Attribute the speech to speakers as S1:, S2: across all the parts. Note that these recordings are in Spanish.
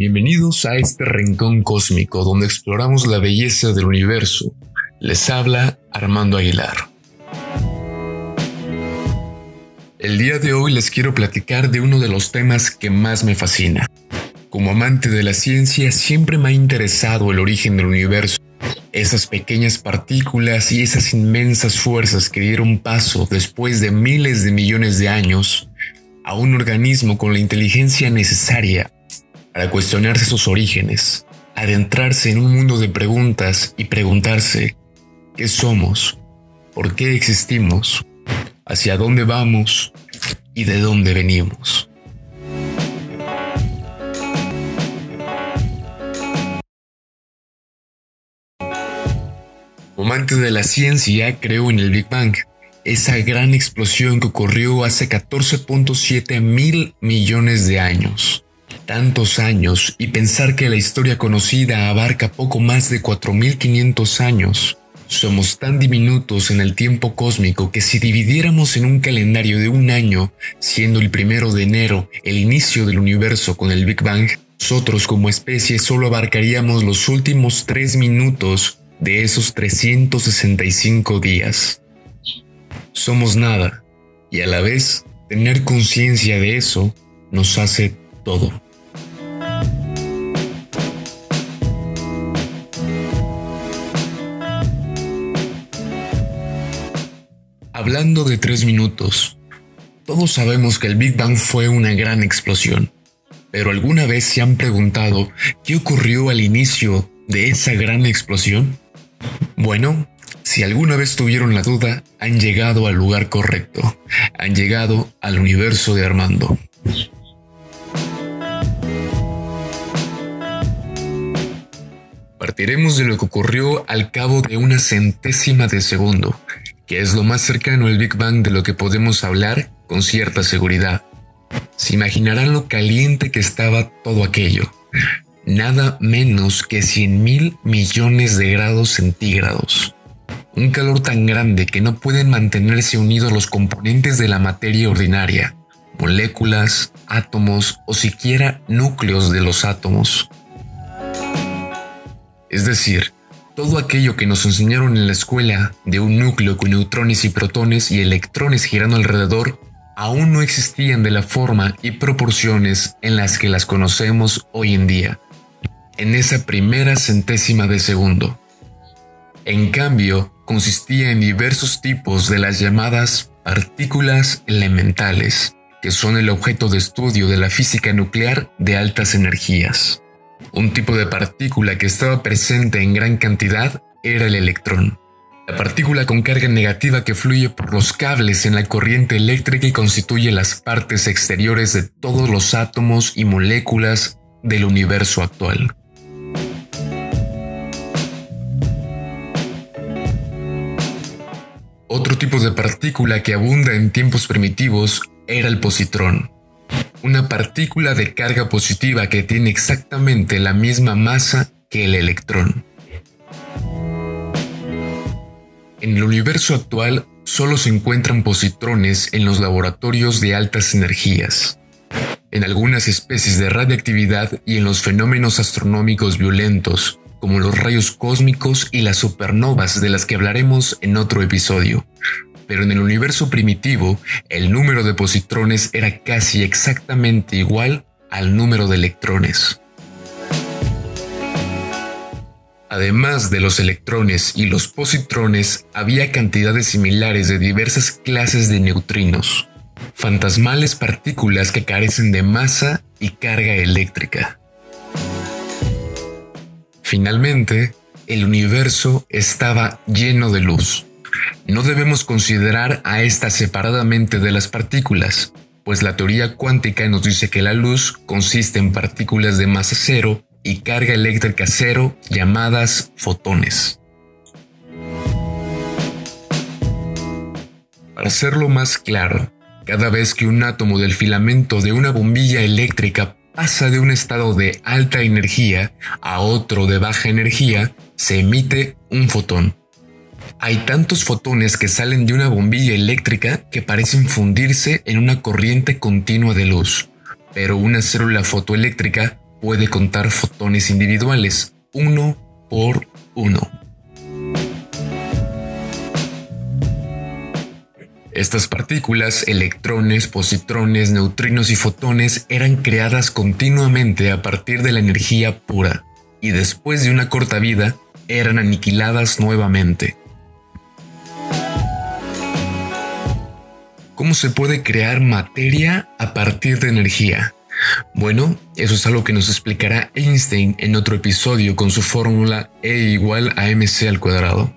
S1: Bienvenidos a este rincón cósmico donde exploramos la belleza del universo. Les habla Armando Aguilar. El día de hoy les quiero platicar de uno de los temas que más me fascina. Como amante de la ciencia siempre me ha interesado el origen del universo, esas pequeñas partículas y esas inmensas fuerzas que dieron paso después de miles de millones de años a un organismo con la inteligencia necesaria para cuestionarse sus orígenes, adentrarse en un mundo de preguntas y preguntarse qué somos, por qué existimos, hacia dónde vamos y de dónde venimos. Como amante de la ciencia, creo en el Big Bang, esa gran explosión que ocurrió hace 14.7 mil millones de años tantos años y pensar que la historia conocida abarca poco más de 4.500 años. Somos tan diminutos en el tiempo cósmico que si dividiéramos en un calendario de un año, siendo el primero de enero el inicio del universo con el Big Bang, nosotros como especie solo abarcaríamos los últimos tres minutos de esos 365 días. Somos nada, y a la vez tener conciencia de eso nos hace todo. Hablando de tres minutos, todos sabemos que el Big Bang fue una gran explosión, pero ¿alguna vez se han preguntado qué ocurrió al inicio de esa gran explosión? Bueno, si alguna vez tuvieron la duda, han llegado al lugar correcto, han llegado al universo de Armando. Partiremos de lo que ocurrió al cabo de una centésima de segundo, que es lo más cercano al Big Bang de lo que podemos hablar con cierta seguridad. Se imaginarán lo caliente que estaba todo aquello. Nada menos que 100 mil millones de grados centígrados. Un calor tan grande que no pueden mantenerse unidos los componentes de la materia ordinaria, moléculas, átomos o siquiera núcleos de los átomos. Es decir, todo aquello que nos enseñaron en la escuela de un núcleo con neutrones y protones y electrones girando alrededor aún no existían de la forma y proporciones en las que las conocemos hoy en día, en esa primera centésima de segundo. En cambio, consistía en diversos tipos de las llamadas partículas elementales, que son el objeto de estudio de la física nuclear de altas energías. Un tipo de partícula que estaba presente en gran cantidad era el electrón. La partícula con carga negativa que fluye por los cables en la corriente eléctrica y constituye las partes exteriores de todos los átomos y moléculas del universo actual. Otro tipo de partícula que abunda en tiempos primitivos era el positrón una partícula de carga positiva que tiene exactamente la misma masa que el electrón. En el universo actual solo se encuentran positrones en los laboratorios de altas energías, en algunas especies de radiactividad y en los fenómenos astronómicos violentos, como los rayos cósmicos y las supernovas de las que hablaremos en otro episodio pero en el universo primitivo el número de positrones era casi exactamente igual al número de electrones. Además de los electrones y los positrones, había cantidades similares de diversas clases de neutrinos, fantasmales partículas que carecen de masa y carga eléctrica. Finalmente, el universo estaba lleno de luz no debemos considerar a estas separadamente de las partículas, pues la teoría cuántica nos dice que la luz consiste en partículas de masa cero y carga eléctrica cero llamadas fotones. Para hacerlo más claro, cada vez que un átomo del filamento de una bombilla eléctrica pasa de un estado de alta energía a otro de baja energía, se emite un fotón. Hay tantos fotones que salen de una bombilla eléctrica que parecen fundirse en una corriente continua de luz, pero una célula fotoeléctrica puede contar fotones individuales, uno por uno. Estas partículas, electrones, positrones, neutrinos y fotones eran creadas continuamente a partir de la energía pura y después de una corta vida eran aniquiladas nuevamente. ¿Cómo se puede crear materia a partir de energía? Bueno, eso es algo que nos explicará Einstein en otro episodio con su fórmula E igual a mc al cuadrado.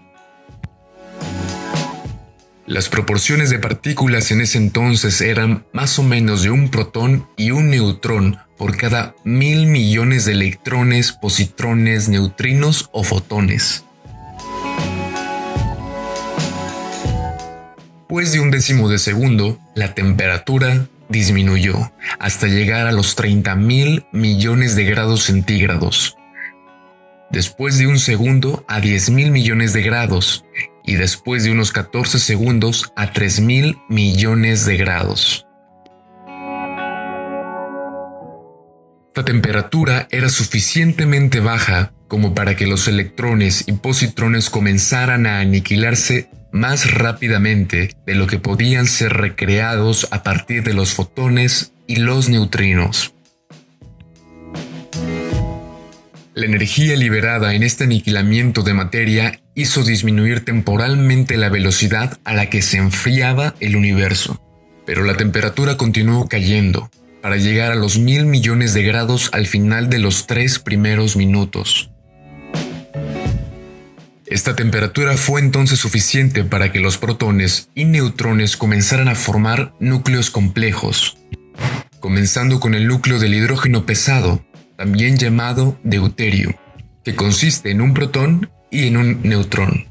S1: Las proporciones de partículas en ese entonces eran más o menos de un protón y un neutrón por cada mil millones de electrones, positrones, neutrinos o fotones. Después de un décimo de segundo, la temperatura disminuyó hasta llegar a los 30 mil millones de grados centígrados. Después de un segundo a 10 mil millones de grados y después de unos 14 segundos a 3 mil millones de grados. Esta temperatura era suficientemente baja como para que los electrones y positrones comenzaran a aniquilarse más rápidamente de lo que podían ser recreados a partir de los fotones y los neutrinos. La energía liberada en este aniquilamiento de materia hizo disminuir temporalmente la velocidad a la que se enfriaba el universo, pero la temperatura continuó cayendo para llegar a los mil millones de grados al final de los tres primeros minutos. Esta temperatura fue entonces suficiente para que los protones y neutrones comenzaran a formar núcleos complejos, comenzando con el núcleo del hidrógeno pesado, también llamado deuterio, que consiste en un protón y en un neutrón.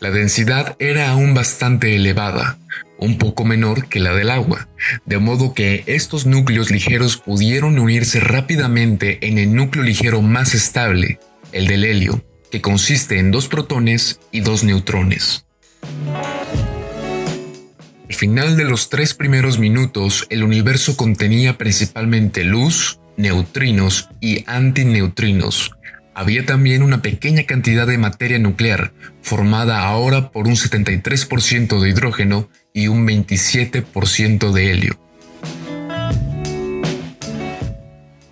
S1: La densidad era aún bastante elevada, un poco menor que la del agua, de modo que estos núcleos ligeros pudieron unirse rápidamente en el núcleo ligero más estable, el del helio, que consiste en dos protones y dos neutrones. Al final de los tres primeros minutos, el universo contenía principalmente luz, neutrinos y antineutrinos. Había también una pequeña cantidad de materia nuclear, formada ahora por un 73% de hidrógeno y un 27% de helio.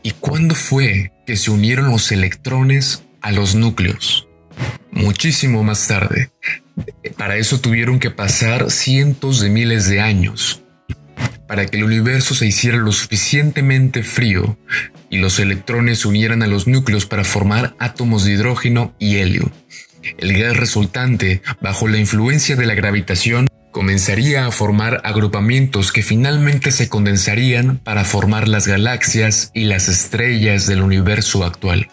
S1: ¿Y cuándo fue que se unieron los electrones a los núcleos? Muchísimo más tarde, para eso tuvieron que pasar cientos de miles de años para que el universo se hiciera lo suficientemente frío y los electrones se unieran a los núcleos para formar átomos de hidrógeno y helio. El gas resultante, bajo la influencia de la gravitación, comenzaría a formar agrupamientos que finalmente se condensarían para formar las galaxias y las estrellas del universo actual.